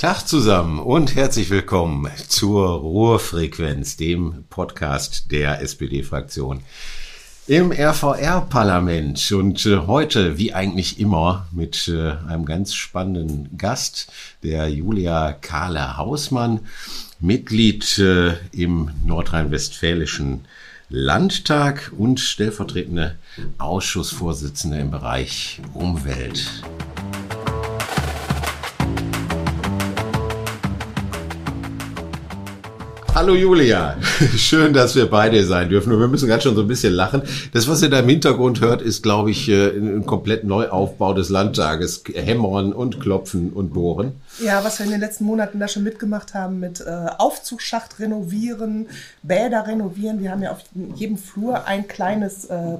Tag zusammen und herzlich willkommen zur Ruhrfrequenz, dem Podcast der SPD-Fraktion im RVR-Parlament. Und äh, heute, wie eigentlich immer, mit äh, einem ganz spannenden Gast, der Julia Kahle Hausmann, Mitglied äh, im nordrhein-westfälischen Landtag und stellvertretende Ausschussvorsitzende im Bereich Umwelt. Hallo Julia, schön, dass wir beide sein dürfen. Und wir müssen ganz schon so ein bisschen lachen. Das, was ihr da im Hintergrund hört, ist, glaube ich, äh, ein komplett Neuaufbau des Landtages. Hämmern und Klopfen und Bohren. Ja, was wir in den letzten Monaten da schon mitgemacht haben mit äh, Aufzugsschacht renovieren, Bäder renovieren. Wir haben ja auf jedem Flur ein kleines äh,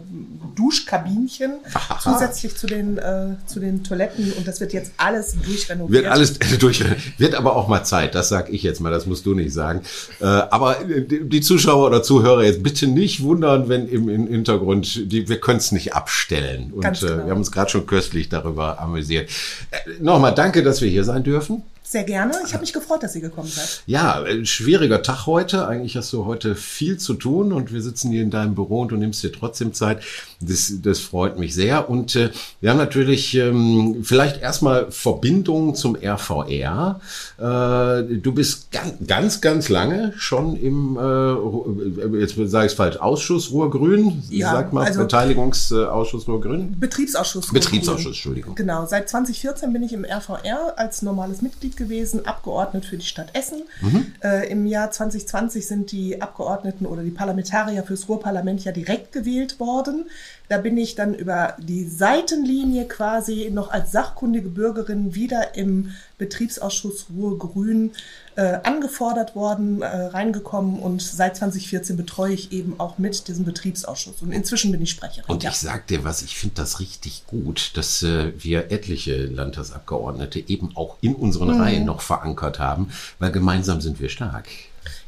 Duschkabinchen Aha. zusätzlich zu den, äh, zu den Toiletten und das wird jetzt alles durchrenoviert. Wird alles durch, wird aber auch mal Zeit, das sag ich jetzt mal, das musst du nicht sagen. Äh, aber die Zuschauer oder Zuhörer jetzt bitte nicht wundern, wenn im, im Hintergrund, die, wir können es nicht abstellen. Und Ganz genau. wir haben uns gerade schon köstlich darüber amüsiert. Äh, Nochmal danke, dass wir hier sein dürfen dürfen. Sehr gerne. Ich habe mich gefreut, dass ihr gekommen seid. Ja, ein schwieriger Tag heute. Eigentlich hast du heute viel zu tun und wir sitzen hier in deinem Büro und du nimmst dir trotzdem Zeit. Das, das freut mich sehr. Und äh, wir haben natürlich ähm, vielleicht erstmal Verbindungen zum RVR. Äh, du bist ganz, ganz, ganz lange schon im, äh, jetzt sage ich es falsch, Ausschuss Ruhr-Grün. Ja, Sag mal, also Beteiligungsausschuss Ruhr-Grün. Betriebsausschuss. Ruhr Betriebsausschuss, Entschuldigung. Genau, seit 2014 bin ich im RVR als normales Mitglied gewesen, Abgeordnet für die Stadt Essen. Mhm. Äh, Im Jahr 2020 sind die Abgeordneten oder die Parlamentarier fürs Ruhrparlament ja direkt gewählt worden. Da bin ich dann über die Seitenlinie quasi noch als sachkundige Bürgerin wieder im Betriebsausschuss Ruhr-Grün äh, angefordert worden, äh, reingekommen und seit 2014 betreue ich eben auch mit diesem Betriebsausschuss. Und inzwischen bin ich Sprecherin. Und ja. ich sag dir was, ich finde das richtig gut, dass äh, wir etliche Landtagsabgeordnete eben auch in unseren mhm. Reihen noch verankert haben, weil gemeinsam sind wir stark.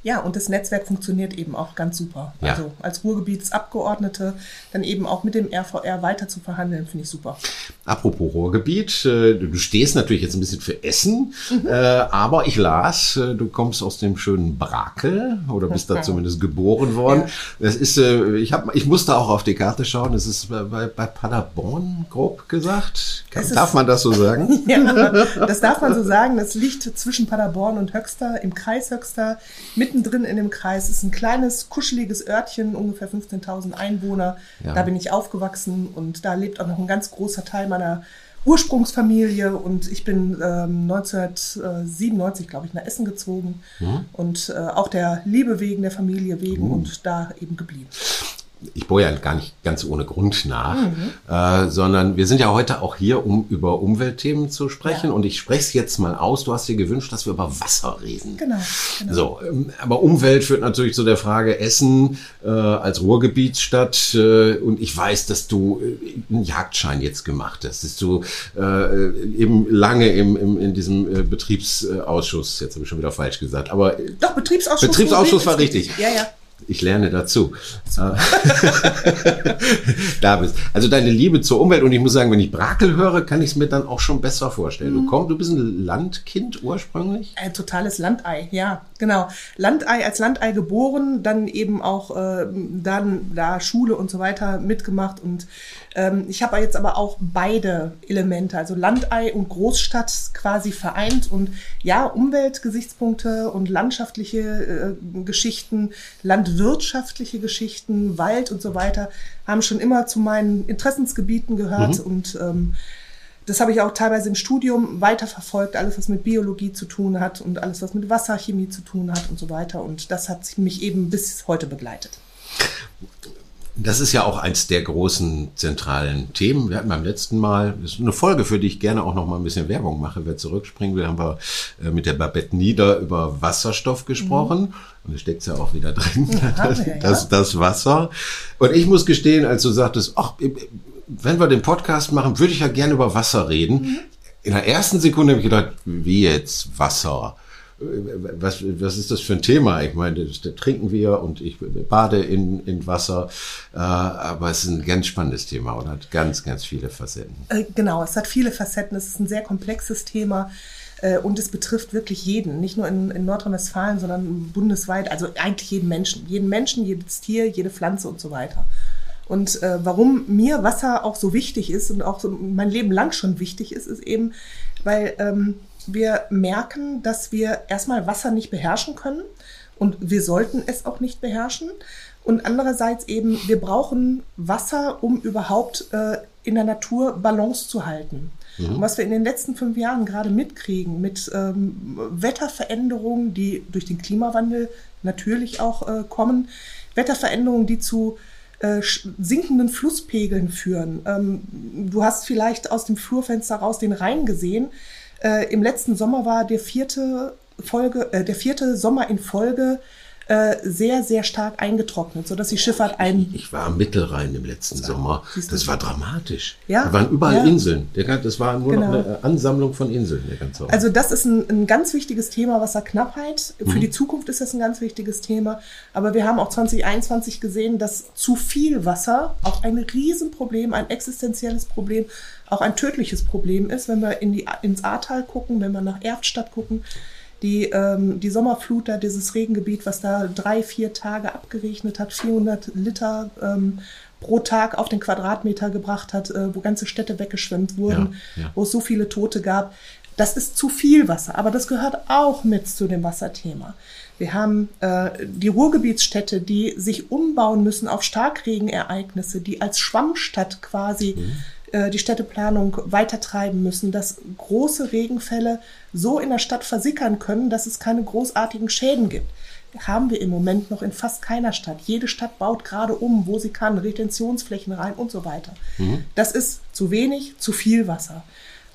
Ja, und das Netzwerk funktioniert eben auch ganz super. Ja. Also als Ruhrgebietsabgeordnete dann eben auch mit dem RVR weiter zu verhandeln, finde ich super. Apropos Ruhrgebiet, äh, du stehst natürlich jetzt ein bisschen für Essen, mhm. Äh, aber ich las, äh, du kommst aus dem schönen Brakel oder bist da zumindest geboren worden. Ja. Das ist, ich, hab, ich musste auch auf die Karte schauen, das ist bei, bei Paderborn grob gesagt. Kann, darf man das so sagen? ja, das darf man so sagen. Das liegt zwischen Paderborn und Höxter, im Kreis Höxter, mit mittendrin in dem Kreis ist ein kleines, kuscheliges Örtchen, ungefähr 15.000 Einwohner. Ja. Da bin ich aufgewachsen und da lebt auch noch ein ganz großer Teil meiner Ursprungsfamilie und ich bin ähm, 1997, glaube ich, nach Essen gezogen mhm. und äh, auch der Liebe wegen, der Familie wegen mhm. und da eben geblieben ich bohre ja gar nicht ganz ohne Grund nach, mhm. äh, sondern wir sind ja heute auch hier, um über Umweltthemen zu sprechen. Ja. Und ich spreche es jetzt mal aus. Du hast dir gewünscht, dass wir über Wasser reden. Genau. genau. So, ähm, aber Umwelt führt natürlich zu der Frage Essen äh, als Ruhrgebietsstadt. Äh, und ich weiß, dass du äh, einen Jagdschein jetzt gemacht hast, dass du äh, eben lange im, im, in diesem äh, Betriebsausschuss, jetzt habe ich schon wieder falsch gesagt, aber doch Betriebsausschuss. Betriebsausschuss war richtig. Ja, ja ich lerne dazu. da bist. Also deine Liebe zur Umwelt und ich muss sagen, wenn ich Brakel höre, kann ich es mir dann auch schon besser vorstellen. Mhm. Du kommst, du bist ein Landkind ursprünglich? Ein totales Landei, ja, genau. Landei als Landei geboren, dann eben auch äh, dann da Schule und so weiter mitgemacht und ähm, ich habe jetzt aber auch beide Elemente, also Landei und Großstadt quasi vereint und ja, Umweltgesichtspunkte und landschaftliche äh, Geschichten, landwirtschaftliche Geschichten, Wald und so weiter haben schon immer zu meinen Interessensgebieten gehört mhm. und ähm, das habe ich auch teilweise im Studium weiterverfolgt, alles was mit Biologie zu tun hat und alles was mit Wasserchemie zu tun hat und so weiter. Und das hat mich eben bis heute begleitet. Das ist ja auch eins der großen zentralen Themen. Wir hatten beim letzten Mal, das ist eine Folge, für die ich gerne auch noch mal ein bisschen Werbung mache. Wer zurückspringen will, haben wir äh, mit der Babette Nieder über Wasserstoff gesprochen. Mhm. Und es steckt ja auch wieder drin, ja, das, ja. das, das Wasser. Und ich muss gestehen, als du sagtest, ach, wenn wir den Podcast machen, würde ich ja gerne über Wasser reden. Mhm. In der ersten Sekunde habe ich gedacht, wie jetzt Wasser? Was, was ist das für ein Thema? Ich meine, das, das trinken wir und ich bade in, in Wasser, äh, aber es ist ein ganz spannendes Thema und hat ganz, ganz viele Facetten. Äh, genau, es hat viele Facetten, es ist ein sehr komplexes Thema. Äh, und es betrifft wirklich jeden, nicht nur in, in Nordrhein-Westfalen, sondern bundesweit, also eigentlich jeden Menschen. Jeden Menschen, jedes Tier, jede Pflanze und so weiter. Und äh, warum mir Wasser auch so wichtig ist und auch so mein Leben lang schon wichtig ist, ist eben, weil ähm, wir merken, dass wir erstmal Wasser nicht beherrschen können und wir sollten es auch nicht beherrschen. Und andererseits eben, wir brauchen Wasser, um überhaupt äh, in der Natur Balance zu halten. Mhm. Und was wir in den letzten fünf Jahren gerade mitkriegen mit ähm, Wetterveränderungen, die durch den Klimawandel natürlich auch äh, kommen, Wetterveränderungen, die zu äh, sinkenden Flusspegeln führen. Ähm, du hast vielleicht aus dem Flurfenster raus den Rhein gesehen. Äh, Im letzten Sommer war der vierte Folge, äh, der vierte Sommer in Folge äh, sehr, sehr stark eingetrocknet, sodass die Schifffahrt ein. Ich, war am Mittelrhein im letzten das Sommer. Das war dramatisch. Ja. Da waren überall ja. Inseln. Das war nur genau. noch eine Ansammlung von Inseln. Der ganze also das ist ein, ein ganz wichtiges Thema, Wasserknappheit. Für mhm. die Zukunft ist das ein ganz wichtiges Thema. Aber wir haben auch 2021 gesehen, dass zu viel Wasser auch ein Riesenproblem, ein existenzielles Problem, auch ein tödliches Problem ist, wenn wir in die, ins Ahrtal gucken, wenn wir nach Erftstadt gucken die, ähm, die Sommerflut da, dieses Regengebiet, was da drei, vier Tage abgeregnet hat, 400 Liter ähm, pro Tag auf den Quadratmeter gebracht hat, äh, wo ganze Städte weggeschwemmt wurden, ja, ja. wo es so viele Tote gab. Das ist zu viel Wasser, aber das gehört auch mit zu dem Wasserthema. Wir haben äh, die Ruhrgebietsstädte, die sich umbauen müssen auf Starkregenereignisse, die als Schwammstadt quasi mhm. Äh, die Städteplanung weitertreiben müssen, dass große Regenfälle so in der Stadt versickern können, dass es keine großartigen Schäden gibt. Haben wir im Moment noch in fast keiner Stadt. Jede Stadt baut gerade um, wo sie kann, Retentionsflächen rein und so weiter. Mhm. Das ist zu wenig, zu viel Wasser.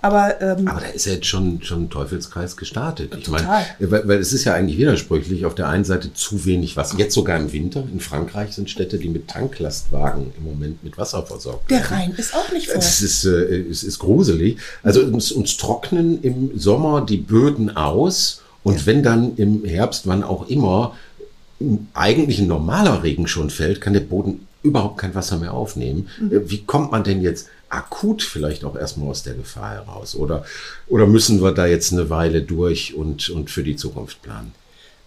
Aber, ähm, Aber da ist ja jetzt schon, schon ein Teufelskreis gestartet. Ich total. meine, weil, weil es ist ja eigentlich widersprüchlich. Auf der einen Seite zu wenig Wasser. Jetzt sogar im Winter. In Frankreich sind Städte, die mit Tanklastwagen im Moment mit Wasser versorgt werden. Der Rhein ist auch nicht voll. Es ist, äh, es ist gruselig. Also uns, uns trocknen im Sommer die Böden aus. Und ja. wenn dann im Herbst, wann auch immer, eigentlich ein normaler Regen schon fällt, kann der Boden überhaupt kein Wasser mehr aufnehmen. Mhm. Wie kommt man denn jetzt akut vielleicht auch erstmal aus der Gefahr heraus? Oder, oder müssen wir da jetzt eine Weile durch und, und für die Zukunft planen?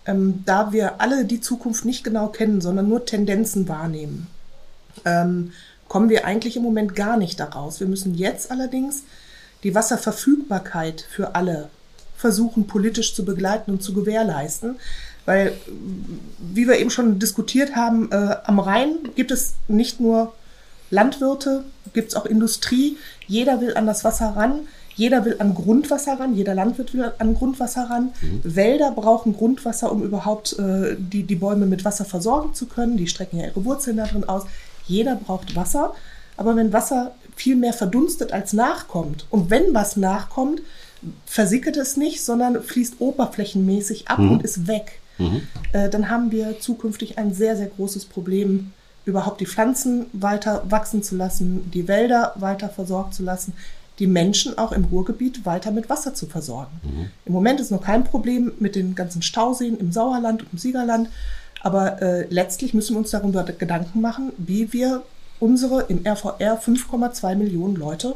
Ähm, da wir alle die Zukunft nicht genau kennen, sondern nur Tendenzen wahrnehmen, ähm, kommen wir eigentlich im Moment gar nicht daraus. Wir müssen jetzt allerdings die Wasserverfügbarkeit für alle versuchen politisch zu begleiten und zu gewährleisten. Weil, wie wir eben schon diskutiert haben, äh, am Rhein gibt es nicht nur Landwirte, gibt es auch Industrie. Jeder will an das Wasser ran. Jeder will an Grundwasser ran, jeder Landwirt will an Grundwasser ran. Mhm. Wälder brauchen Grundwasser, um überhaupt äh, die, die Bäume mit Wasser versorgen zu können. Die strecken ja ihre Wurzeln da drin aus. Jeder braucht Wasser. Aber wenn Wasser viel mehr verdunstet als nachkommt und wenn was nachkommt, versickert es nicht, sondern fließt oberflächenmäßig ab mhm. und ist weg. Mhm. Äh, dann haben wir zukünftig ein sehr, sehr großes Problem überhaupt die Pflanzen weiter wachsen zu lassen, die Wälder weiter versorgt zu lassen, die Menschen auch im Ruhrgebiet weiter mit Wasser zu versorgen. Mhm. Im Moment ist noch kein Problem mit den ganzen Stauseen im Sauerland und im Siegerland, aber äh, letztlich müssen wir uns darüber Gedanken machen, wie wir unsere im RVR 5,2 Millionen Leute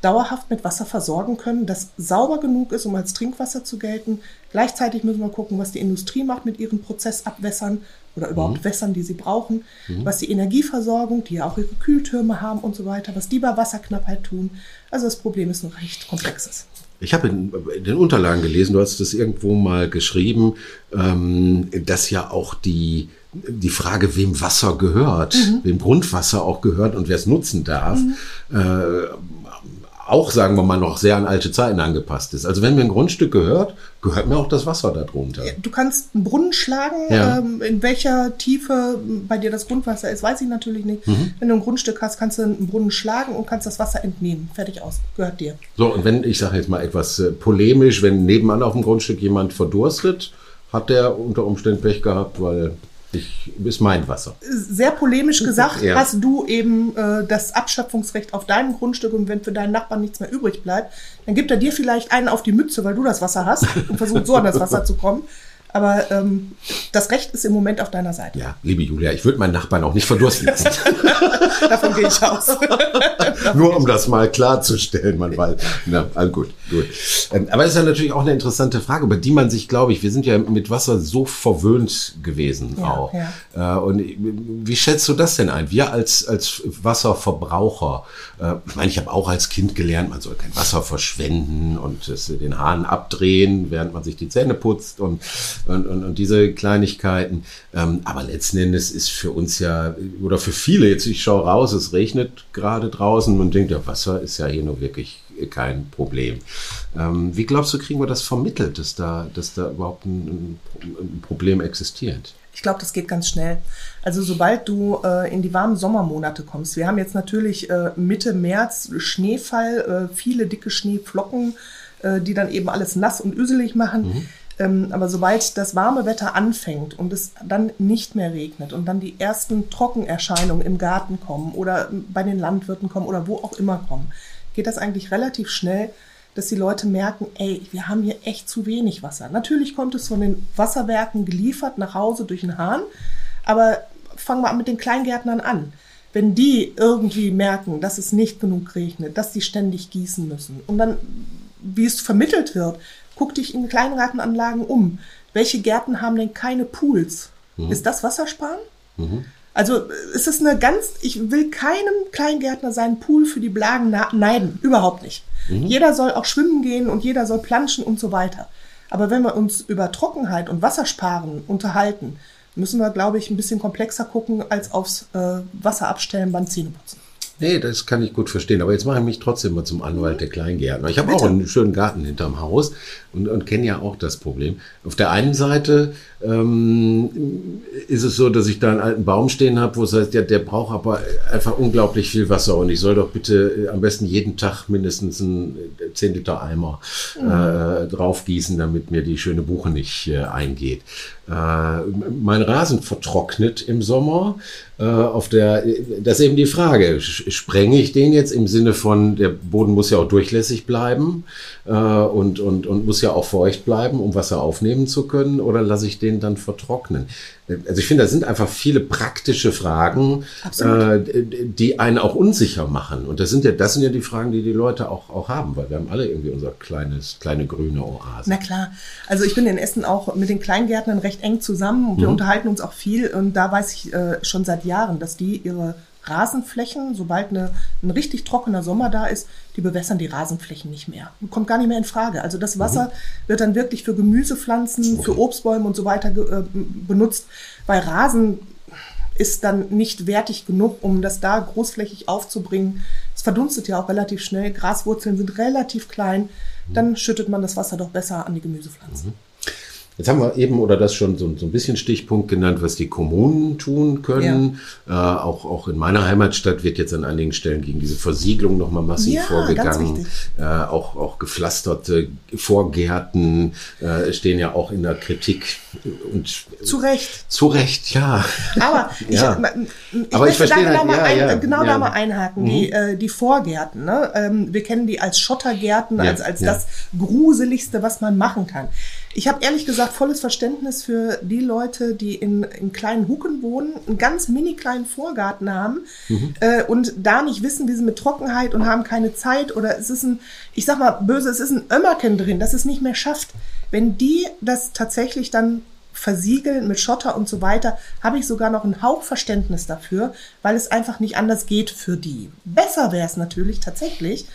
dauerhaft mit Wasser versorgen können, das sauber genug ist, um als Trinkwasser zu gelten. Gleichzeitig müssen wir gucken, was die Industrie macht mit ihren Prozessabwässern oder überhaupt mhm. Wässern, die sie brauchen, mhm. was die Energieversorgung, die ja auch ihre Kühltürme haben und so weiter, was die bei Wasserknappheit tun. Also das Problem ist ein recht komplexes. Ich habe in, den Unterlagen gelesen, du hast das irgendwo mal geschrieben, ähm, dass ja auch die, die Frage, wem Wasser gehört, mhm. wem Grundwasser auch gehört und wer es nutzen darf, mhm. Auch, sagen wir mal, noch sehr an alte Zeiten angepasst ist. Also wenn mir ein Grundstück gehört, gehört mir auch das Wasser darunter. Du kannst einen Brunnen schlagen. Ja. Ähm, in welcher Tiefe bei dir das Grundwasser ist, weiß ich natürlich nicht. Mhm. Wenn du ein Grundstück hast, kannst du einen Brunnen schlagen und kannst das Wasser entnehmen. Fertig aus. Gehört dir. So, und wenn, ich sage jetzt mal etwas äh, polemisch, wenn nebenan auf dem Grundstück jemand verdurstet, hat der unter Umständen Pech gehabt, weil ich, ist mein Wasser. Sehr polemisch gesagt, ja. hast du eben äh, das Abschöpfungsrecht auf deinem Grundstück und wenn für deinen Nachbarn nichts mehr übrig bleibt, dann gibt er dir vielleicht einen auf die Mütze, weil du das Wasser hast und versucht so an das Wasser zu kommen. Aber ähm, das Recht ist im Moment auf deiner Seite. Ja, liebe Julia, ich würde meinen Nachbarn auch nicht verdursten lassen. Davon gehe ich aus. Nur um das mal klarzustellen, man weiß. Na, all gut, gut. Ähm, aber das ist ja natürlich auch eine interessante Frage, über die man sich, glaube ich, wir sind ja mit Wasser so verwöhnt gewesen Ja, auch. ja. Äh, Und wie schätzt du das denn ein? Wir als, als Wasserverbraucher, äh, ich meine, ich habe auch als Kind gelernt, man soll kein Wasser verschwenden und den Hahn abdrehen, während man sich die Zähne putzt und, und, und, und diese Kleinigkeiten. Ähm, Aber letzten Endes ist für uns ja, oder für viele, jetzt ich schaue raus, es regnet gerade draußen und denkt, ja, Wasser ist ja hier nur wirklich kein Problem. Ähm, Wie glaubst du, kriegen wir das vermittelt, dass da, dass da überhaupt ein, ein Problem existiert? Ich glaube, das geht ganz schnell. Also sobald du äh, in die warmen Sommermonate kommst, wir haben jetzt natürlich äh, Mitte März Schneefall, äh, viele dicke Schneeflocken, äh, die dann eben alles nass und üselig machen. Ähm, aber sobald das warme Wetter anfängt und es dann nicht mehr regnet und dann die ersten Trockenerscheinungen im Garten kommen oder bei den Landwirten kommen oder wo auch immer kommen, geht das eigentlich relativ schnell, dass die Leute merken, ey, wir haben hier echt zu wenig Wasser. Natürlich kommt es von den Wasserwerken geliefert nach Hause durch den Hahn, aber fangen wir mit den Kleingärtnern an. Wenn die irgendwie merken, dass es nicht genug regnet, dass die ständig gießen müssen und dann, wie es vermittelt wird, guck dich in Kleingartenanlagen um. Welche Gärten haben denn keine Pools? Ist das Wassersparen? Also es ist eine ganz, ich will keinem Kleingärtner seinen Pool für die Blagen neiden, überhaupt nicht. Jeder soll auch schwimmen gehen und jeder soll planschen und so weiter. Aber wenn wir uns über Trockenheit und Wassersparen unterhalten, müssen wir, glaube ich, ein bisschen komplexer gucken als aufs äh, Wasser abstellen beim Zähneputzen. Nee, das kann ich gut verstehen. Aber jetzt mache ich mich trotzdem mal zum Anwalt der Kleingärtner. Ich habe auch einen schönen Garten hinterm Haus und, und kenne ja auch das Problem. Auf der einen Seite ähm, ist es so, dass ich da einen alten Baum stehen habe, wo es heißt, ja, der braucht aber einfach unglaublich viel Wasser und ich soll doch bitte äh, am besten jeden Tag mindestens einen äh, 10 Liter Eimer äh, drauf gießen, damit mir die schöne Buche nicht äh, eingeht. Äh, mein Rasen vertrocknet im Sommer. Äh, auf der, das ist eben die Frage. Sprenge ich den jetzt im Sinne von, der Boden muss ja auch durchlässig bleiben äh, und, und, und muss ja auch feucht bleiben, um Wasser aufnehmen zu können, oder lasse ich den dann vertrocknen? Also ich finde, das sind einfach viele praktische Fragen, äh, die einen auch unsicher machen. Und das sind ja, das sind ja die Fragen, die die Leute auch, auch haben, weil wir haben alle irgendwie unser kleines, kleine grüne Oase. Na klar. Also ich bin in Essen auch mit den Kleingärtnern recht eng zusammen und wir unterhalten uns auch viel. Und da weiß ich äh, schon seit Jahren, dass die ihre Rasenflächen, sobald eine, ein richtig trockener Sommer da ist, die bewässern die Rasenflächen nicht mehr. Kommt gar nicht mehr in Frage. Also das Wasser wird dann wirklich für Gemüsepflanzen, für Obstbäume und so weiter äh, benutzt, weil Rasen ist dann nicht wertig genug, um das da großflächig aufzubringen. Es verdunstet ja auch relativ schnell. Graswurzeln sind relativ klein. Dann schüttet man das Wasser doch besser an die Gemüsepflanzen. Jetzt haben wir eben oder das schon so, so ein bisschen Stichpunkt genannt, was die Kommunen tun können. Äh, auch, auch in meiner Heimatstadt wird jetzt an einigen Stellen gegen diese Versiegelung nochmal massiv Ja, vorgegangen. Äh, auch, auch gepflasterte Vorgärten äh, stehen ja auch in der Kritik. Und Zu Recht. zu Recht, ja. Aber ich, Ja. ich Aber ich möchte da verstehe genau, halt, mal, ja, ein, ja, genau ja. da mal einhaken. Die, äh, die Vorgärten. Ne? Ähm, wir kennen die als Schottergärten, Ja, als, als ja. das Gruseligste, was man machen kann. Ich habe ehrlich gesagt volles Verständnis für die Leute, die in, in kleinen Hucken wohnen, einen ganz mini kleinen Vorgarten haben Mhm. äh, und da nicht wissen, wie sie mit Trockenheit und haben keine Zeit oder es ist ein, ich sag mal böse, es ist ein Ömmerken drin, das es nicht mehr schafft. Wenn die das tatsächlich dann versiegeln mit Schotter und so weiter, habe ich sogar noch ein Hauch Verständnis dafür, weil es einfach nicht anders geht für die. Besser wäre es natürlich tatsächlich,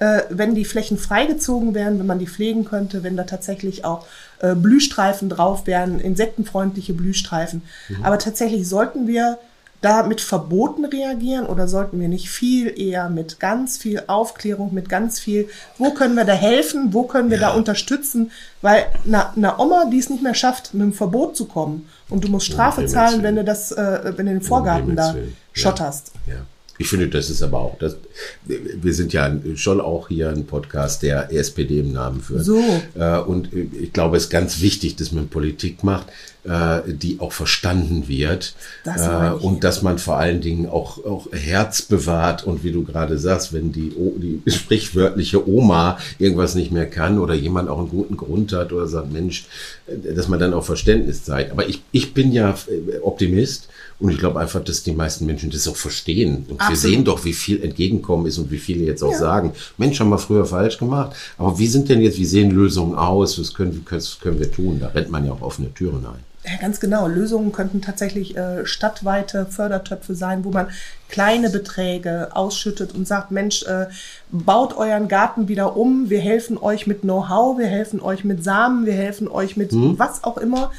äh, wenn die Flächen freigezogen wären, wenn man die pflegen könnte, wenn da tatsächlich auch äh, Blühstreifen drauf wären, insektenfreundliche Blühstreifen. Aber tatsächlich sollten wir da mit Verboten reagieren oder sollten wir nicht viel eher mit ganz viel Aufklärung, mit ganz viel, wo können wir da helfen, wo können wir da unterstützen, weil eine, eine Oma, die es nicht mehr schafft, mit dem Verbot zu kommen und du musst Strafe zahlen, wenn du das, äh, wenn du den Vorgarten da. Ja. schotterst. Ja. Ich finde, das ist aber auch, das, wir sind ja schon auch hier ein Podcast, der SPD im Namen führt. So. Äh, und ich glaube, es ist ganz wichtig, dass man Politik macht, äh, die auch verstanden wird. Das äh, und dass man vor allen Dingen auch, auch Herz bewahrt. Und wie du gerade sagst, wenn die, die sprichwörtliche Oma irgendwas nicht mehr kann oder jemand auch einen guten Grund hat oder sagt, Mensch, äh, dass man dann auch Verständnis zeigt. Aber ich, ich bin ja äh, Optimist. Und ich glaube einfach, dass die meisten Menschen das auch verstehen. Und wir Absolut. sehen doch, wie viel Entgegenkommen ist und wie viele jetzt auch Ja. sagen, Mensch, haben wir früher falsch gemacht. Aber wie sind denn jetzt, wie sehen Lösungen aus? Was können, was können wir tun? Da rennt man ja auch offene Türen ein. Ja, ganz genau. Lösungen könnten tatsächlich äh, stadtweite Fördertöpfe sein, wo man kleine Beträge ausschüttet und sagt, Mensch, äh, baut euren Garten wieder um, wir helfen euch mit Know-how, wir helfen euch mit Samen, wir helfen euch mit was auch immer,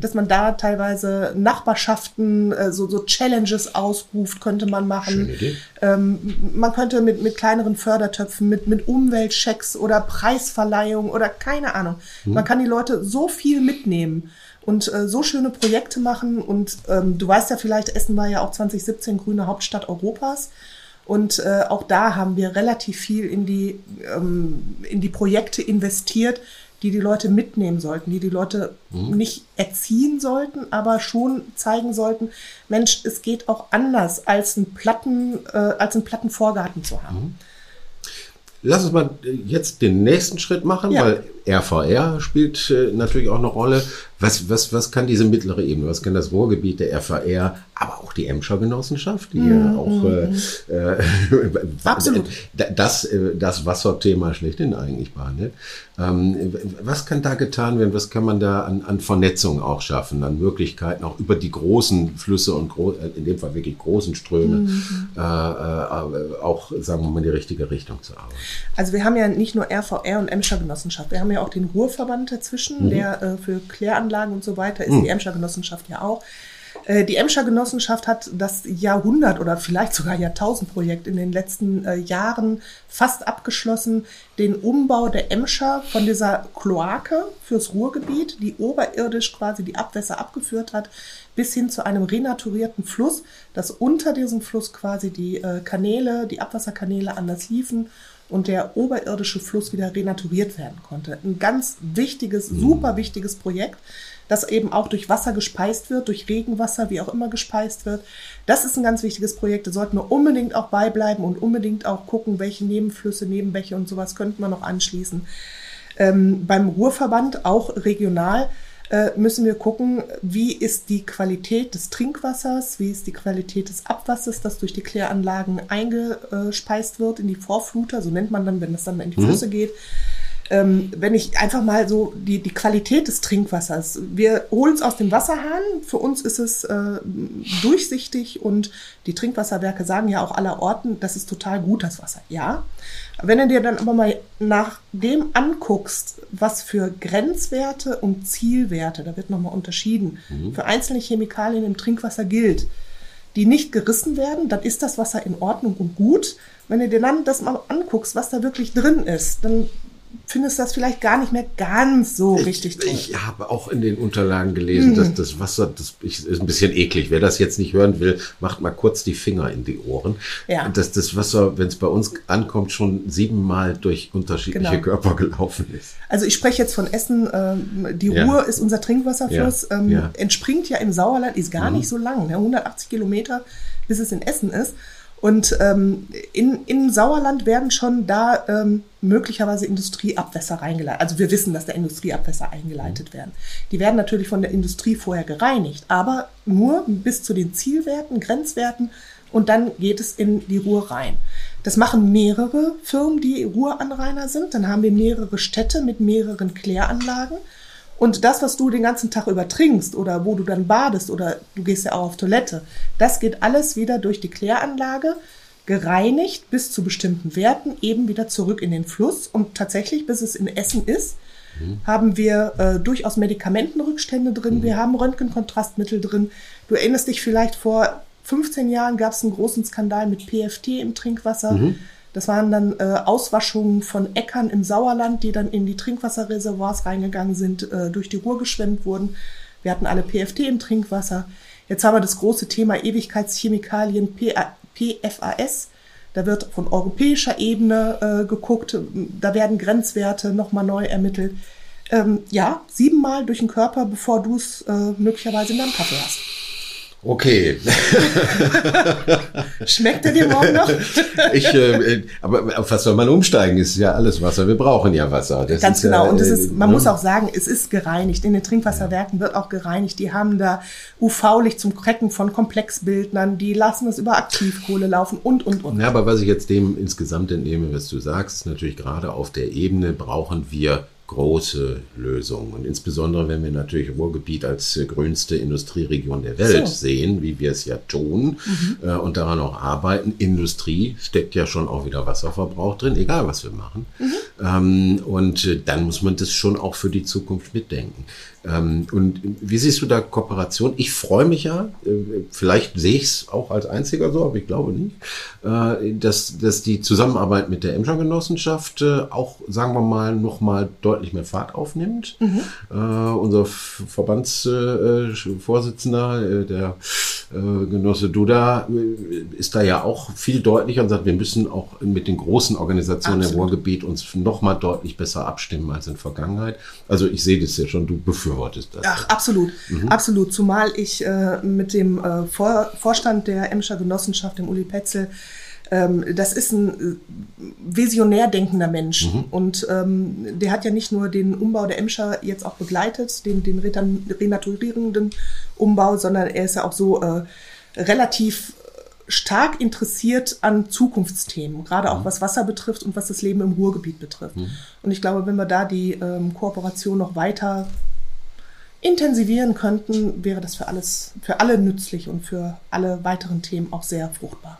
dass man da teilweise Nachbarschaften, äh, so, so Challenges ausruft, könnte man machen. Ähm, man könnte mit, mit kleineren Fördertöpfen, mit, mit Umweltchecks oder Preisverleihung oder keine Ahnung. Man kann die Leute so viel mitnehmen und äh, so schöne Projekte machen. Und ähm, du weißt ja vielleicht, Essen war ja auch 2017 grüne Hauptstadt Europas. Und äh, auch da haben wir relativ viel in die, ähm, in die Projekte investiert, die die Leute mitnehmen sollten, die die Leute nicht erziehen sollten, aber schon zeigen sollten, Mensch, es geht auch anders, als einen Platten, äh, als einen platten Vorgarten zu haben. Lass uns mal jetzt den nächsten Schritt machen, Ja. weil RVR spielt äh, natürlich auch eine Rolle. Was, was, was kann diese mittlere Ebene, was kann das Ruhrgebiet der RVR, aber auch die Emscher Genossenschaft, die ja auch äh, äh, Absolut. das, äh, das Wasserthema schlechthin eigentlich behandelt. Ähm, was kann da getan werden? Was kann man da an, an Vernetzung auch schaffen, an Möglichkeiten auch über die großen Flüsse und gro äh, in dem Fall wirklich großen Ströme äh, äh, auch, sagen wir mal, in die richtige Richtung zu arbeiten? Also wir haben ja nicht nur RVR und Emscher Genossenschaft, wir haben ja auch den Ruhrverband dazwischen, der äh, für Kläranlagen und so weiter ist, die Emscher Genossenschaft ja auch. Äh, Die Emscher Genossenschaft hat das Jahrhundert oder vielleicht sogar Jahrtausendprojekt in den letzten äh, Jahren fast abgeschlossen, den Umbau der Emscher von dieser Kloake fürs Ruhrgebiet, die oberirdisch quasi die Abwässer abgeführt hat, bis hin zu einem renaturierten Fluss, dass unter diesem Fluss quasi die äh, Kanäle, die Abwasserkanäle anders liefen und der oberirdische Fluss wieder renaturiert werden konnte. Ein ganz wichtiges, super wichtiges Projekt, das eben auch durch Wasser gespeist wird, durch Regenwasser, wie auch immer gespeist wird. Das ist ein ganz wichtiges Projekt. Da sollten wir unbedingt auch beibleiben und unbedingt auch gucken, welche Nebenflüsse, Nebenbäche und sowas könnten wir noch anschließen. Ähm, beim Ruhrverband, auch regional, äh, müssen wir gucken, wie ist die Qualität des Trinkwassers, wie ist die Qualität des Abwassers, das durch die Kläranlagen eingespeist wird in die Vorfluter, so nennt man dann, wenn es dann in die Flüsse geht. Ähm, wenn ich einfach mal so die, die Qualität des Trinkwassers, wir holen es aus dem Wasserhahn, für uns ist es äh, durchsichtig und die Trinkwasserwerke sagen ja auch aller Orten, das ist total gut, das Wasser. Ja, wenn du dir dann aber mal nach dem anguckst, was für Grenzwerte und Zielwerte, da wird nochmal unterschieden, für einzelne Chemikalien im Trinkwasser gilt, die nicht gerissen werden, dann ist das Wasser in Ordnung und gut. Wenn du dir dann das mal anguckst, was da wirklich drin ist, dann findest das vielleicht gar nicht mehr ganz so richtig toll. Ich habe auch in den Unterlagen gelesen, dass das Wasser, das ich, ist ein bisschen eklig. Wer das jetzt nicht hören will, macht mal kurz die Finger in die Ohren. Ja. Dass das Wasser, wenn es bei uns ankommt, schon siebenmal durch unterschiedliche Genau. Körper gelaufen ist. Also ich spreche jetzt von Essen. Ähm, die Ja. Ruhr ist unser Trinkwasserfluss. Ja, Ähm, ja. Mhm. Entspringt ja im Sauerland, ist gar nicht so lang, ne? 180 Kilometer, bis es in Essen ist. Und ähm, in, im Sauerland werden schon da ähm, möglicherweise Industrieabwässer reingeleitet. Also wir wissen, dass da Industrieabwässer eingeleitet werden. Die werden natürlich von der Industrie vorher gereinigt, aber nur bis zu den Zielwerten, Grenzwerten und dann geht es in die Ruhr rein. Das machen mehrere Firmen, die Ruhranrainer sind. Dann haben wir mehrere Städte mit mehreren Kläranlagen. Und das, was du den ganzen Tag über trinkst oder wo du dann badest oder du gehst ja auch auf Toilette, das geht alles wieder durch die Kläranlage, gereinigt bis zu bestimmten Werten, eben wieder zurück in den Fluss. Und tatsächlich, bis es in Essen ist, haben wir äh, durchaus Medikamentenrückstände drin, wir haben Röntgenkontrastmittel drin. Du erinnerst dich vielleicht vor 15 Jahren gab es einen großen Skandal mit PFT im Trinkwasser. Das waren dann äh, Auswaschungen von Äckern im Sauerland, die dann in die Trinkwasserreservoirs reingegangen sind, äh, durch die Ruhr geschwemmt wurden. Wir hatten alle PFT im Trinkwasser. Jetzt haben wir das große Thema Ewigkeitschemikalien, PFAS. Da wird von europäischer Ebene äh, geguckt, da werden Grenzwerte nochmal neu ermittelt. Ähm, ja, siebenmal durch den Körper, bevor du es äh, möglicherweise in deinem Kaffee hast. Okay. Schmeckt er dir morgen noch? ich, äh, aber auf was soll man umsteigen? Es ist ja alles Wasser. Wir brauchen ja Wasser. Das Ganz genau. Ja, und das ist, man äh, muss auch sagen, es ist gereinigt. In den Trinkwasserwerken wird auch gereinigt. Die haben da UV-Licht zum Krecken von Komplexbildnern. Die lassen es über Aktivkohle laufen und, und, und. Ja, aber was ich jetzt dem insgesamt entnehme, was du sagst, ist natürlich gerade auf der Ebene brauchen wir große Lösung. Und insbesondere, wenn wir natürlich Ruhrgebiet als grünste Industrieregion der Welt so. sehen, wie wir es ja tun mhm. äh, und daran auch arbeiten. Industrie steckt ja schon auch wieder Wasserverbrauch drin, egal was wir machen. Mhm. Ähm, und äh, dann muss man das schon auch für die Zukunft mitdenken. Ähm, und wie siehst du da Kooperation? Ich freue mich ja, äh, vielleicht sehe ich es auch als einziger so, aber ich glaube nicht, äh, dass, dass die Zusammenarbeit mit der Emscher Genossenschaft äh, auch, sagen wir mal, nochmal deutlich mehr Fahrt aufnimmt. Mhm. unser Verbandsvorsitzender, der Genosse Duda, ist da ja auch viel deutlicher und sagt, wir müssen auch mit den großen Organisationen Absolut. im Ruhrgebiet uns nochmal deutlich besser abstimmen als in der Vergangenheit. Also ich sehe das ja schon, du befürwortest das. Ach, absolut, mhm. absolut. Zumal ich äh, mit dem äh, Vor Vorstand der Emscher Genossenschaft, dem Uli Petzel, ähm, das ist ein äh, visionär denkender Mensch. Mhm. Und ähm, der hat ja nicht nur den Umbau der Emscher jetzt auch begleitet, den, den renaturierenden Umbau, sondern er ist ja auch so äh, relativ stark interessiert an Zukunftsthemen, gerade auch mhm. was Wasser betrifft und was das Leben im Ruhrgebiet betrifft. Mhm. Und ich glaube, wenn wir da die ähm, Kooperation noch weiter intensivieren könnten, wäre das für alles, für alle nützlich und für alle weiteren Themen auch sehr fruchtbar.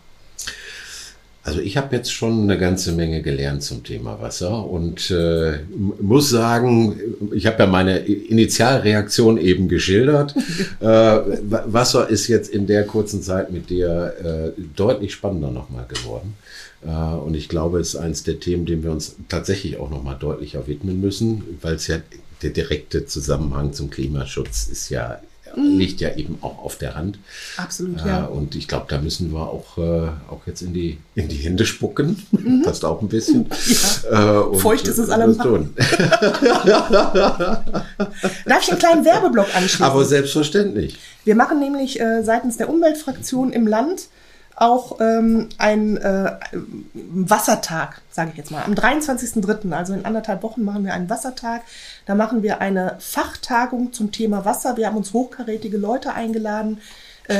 Also ich habe jetzt schon eine ganze Menge gelernt zum Thema Wasser und äh, muss sagen, ich habe ja meine Initialreaktion eben geschildert. äh, Wasser ist jetzt in der kurzen Zeit mit dir äh, deutlich spannender nochmal geworden. Äh, und ich glaube, es ist eines der Themen, dem wir uns tatsächlich auch nochmal deutlicher widmen müssen, weil es ja der direkte Zusammenhang zum Klimaschutz ist ja mhm. liegt ja eben auch auf der Hand. Absolut, äh, ja. Und ich glaube, da müssen wir auch, äh, auch jetzt in die, in die Hände spucken. Mhm. Passt auch ein bisschen. Ja. Äh, Feucht ist es allem. Tun. Darf ich einen kleinen Werbeblock anschließen? Aber selbstverständlich. Wir machen nämlich äh, seitens der Umweltfraktion im Land auch ähm, ein äh, Wassertag, sage ich jetzt mal. Am 23.03., also in anderthalb Wochen, machen wir einen Wassertag. Da machen wir eine Fachtagung zum Thema Wasser. Wir haben uns hochkarätige Leute eingeladen,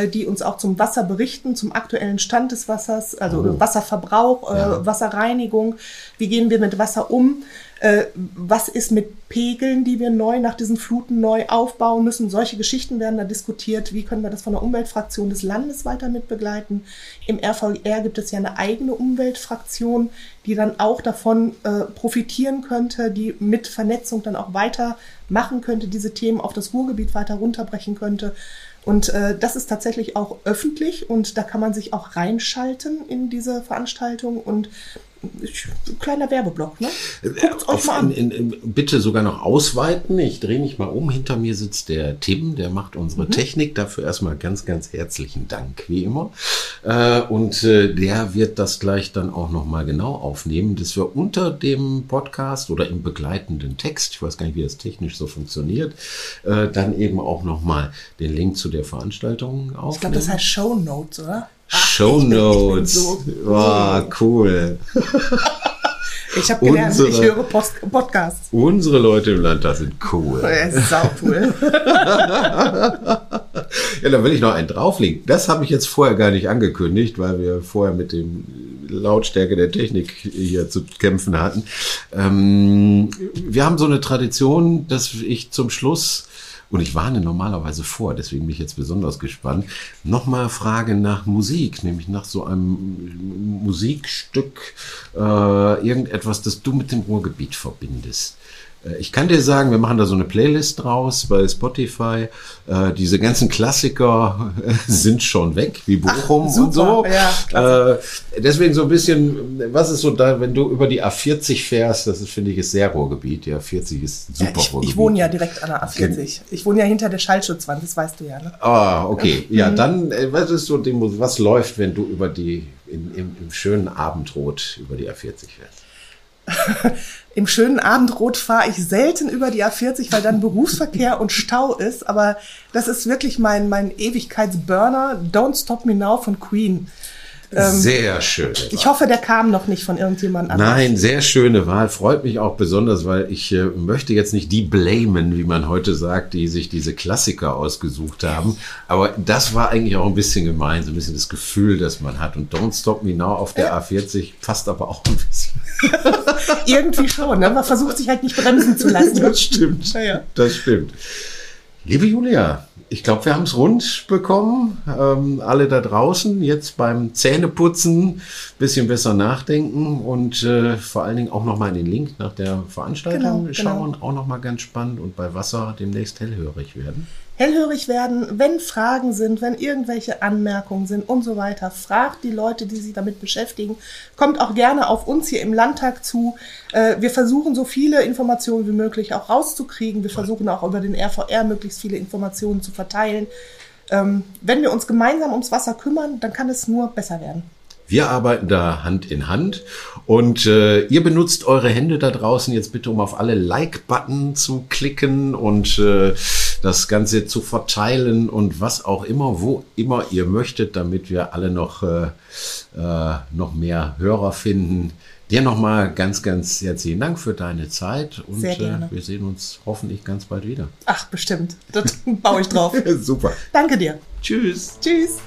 die uns auch zum Wasser berichten, zum aktuellen Stand des Wassers, also oh. Wasserverbrauch, äh, ja. Wasserreinigung. Wie gehen wir mit Wasser um? Äh, was ist mit Pegeln, die wir neu nach diesen Fluten neu aufbauen müssen? Solche Geschichten werden da diskutiert. Wie können wir das von der Umweltfraktion des Landes weiter mit begleiten? Im RVR gibt es ja eine eigene Umweltfraktion, die dann auch davon äh, profitieren könnte, die mit Vernetzung dann auch weiter machen könnte, diese Themen auf das Ruhrgebiet weiter runterbrechen könnte. Und äh, das ist tatsächlich auch öffentlich und da kann man sich auch reinschalten in diese Veranstaltung und kleiner Werbeblock, ne? Guckt's euch mal an. In, in, bitte sogar noch ausweiten. Ich drehe mich mal um. Hinter mir sitzt der Tim, der macht unsere mhm. Technik. Dafür erstmal ganz, ganz herzlichen Dank, wie immer. Äh, und äh, der wird das gleich dann auch nochmal genau aufnehmen, dass wir unter dem Podcast oder im begleitenden Text, ich weiß gar nicht, wie das technisch so funktioniert, äh, dann eben auch nochmal den Link zu der Veranstaltung aufnehmen. Ich glaube, das heißt Show Notes, oder? Show Notes. So cool. Wow, cool. Ich habe gelernt, unsere, ich höre Post Podcasts. Unsere Leute im Landtag sind cool. Ja, ist sau cool. ja, dann will ich noch einen drauflegen. Das habe ich jetzt vorher gar nicht angekündigt, weil wir vorher mit dem Lautstärke der Technik hier zu kämpfen hatten. Ähm, wir haben so eine Tradition, dass ich zum Schluss und ich warne normalerweise vor, deswegen bin ich jetzt besonders gespannt. Nochmal Frage nach Musik, nämlich nach so einem Musikstück, äh, irgendetwas, das du mit dem Ruhrgebiet verbindest. Äh, Ich kann dir sagen, wir machen da so eine Playlist draus bei Spotify. Äh, diese ganzen Klassiker äh, sind schon weg, wie Bochum Ach, und so. Ja, äh, deswegen so ein bisschen, was ist so da, wenn du über die A40 fährst, das ist, finde ich, ist sehr Ruhrgebiet. Die A40 ist super ich, Ruhrgebiet. ich wohne ja direkt an der A40. Ich wohne ja hinter der Schallschutzwand, das weißt du ja. Ne? Ah, okay. Ja, dann, äh, was ist so, die Mus- was läuft, wenn du über die, in, im, im schönen Abendrot über die A40 fährst? Im schönen Abendrot fahre ich selten über die A40, weil dann Berufsverkehr und Stau ist. Aber das ist wirklich mein, mein Ewigkeitsburner. Don't Stop Me Now von Queen. sehr schön. Ähm, Ich hoffe, der kam noch nicht von irgendjemand anderem. Nein, sehr schöne Wahl. Freut mich auch besonders, weil ich äh, möchte jetzt nicht die blamen, wie man heute sagt, die sich diese Klassiker ausgesucht haben. Aber das war eigentlich auch ein bisschen gemein, so ein bisschen das Gefühl, das man hat. Und Don't Stop Me Now auf der A40 passt aber auch ein bisschen. Irgendwie schon. Ne? Man versucht sich halt nicht bremsen zu lassen. Das stimmt. Ja, ja. Das stimmt. Liebe Julia, ich glaube, wir haben es rund bekommen. Ähm, alle da draußen jetzt beim Zähneputzen bisschen besser nachdenken und äh, vor allen Dingen auch nochmal in den Link nach der Veranstaltung Genau, schauen. Auch nochmal ganz spannend und bei Wasser demnächst hellhörig werden. Hellhörig werden, wenn Fragen sind, wenn irgendwelche Anmerkungen sind und so weiter. Fragt die Leute, die sich damit beschäftigen. Kommt auch gerne auf uns hier im Landtag zu. Äh, Wir versuchen so viele Informationen wie möglich auch rauszukriegen. Wir versuchen auch über den RVR möglichst viele Informationen zu verteilen. Ähm, Wenn wir uns gemeinsam ums Wasser kümmern, dann kann es nur besser werden. Wir arbeiten da Hand in Hand und äh, ihr benutzt eure Hände da draußen jetzt bitte, um auf alle Like-Button zu klicken und äh, das Ganze zu verteilen und was auch immer, wo immer ihr möchtet, damit wir alle noch, äh, äh, noch mehr Hörer finden. Dir nochmal ganz, ganz herzlichen Dank für deine Zeit und äh, wir sehen uns hoffentlich ganz bald wieder. Ach, bestimmt. Das baue ich drauf. Super. Danke dir. Tschüss. Tschüss.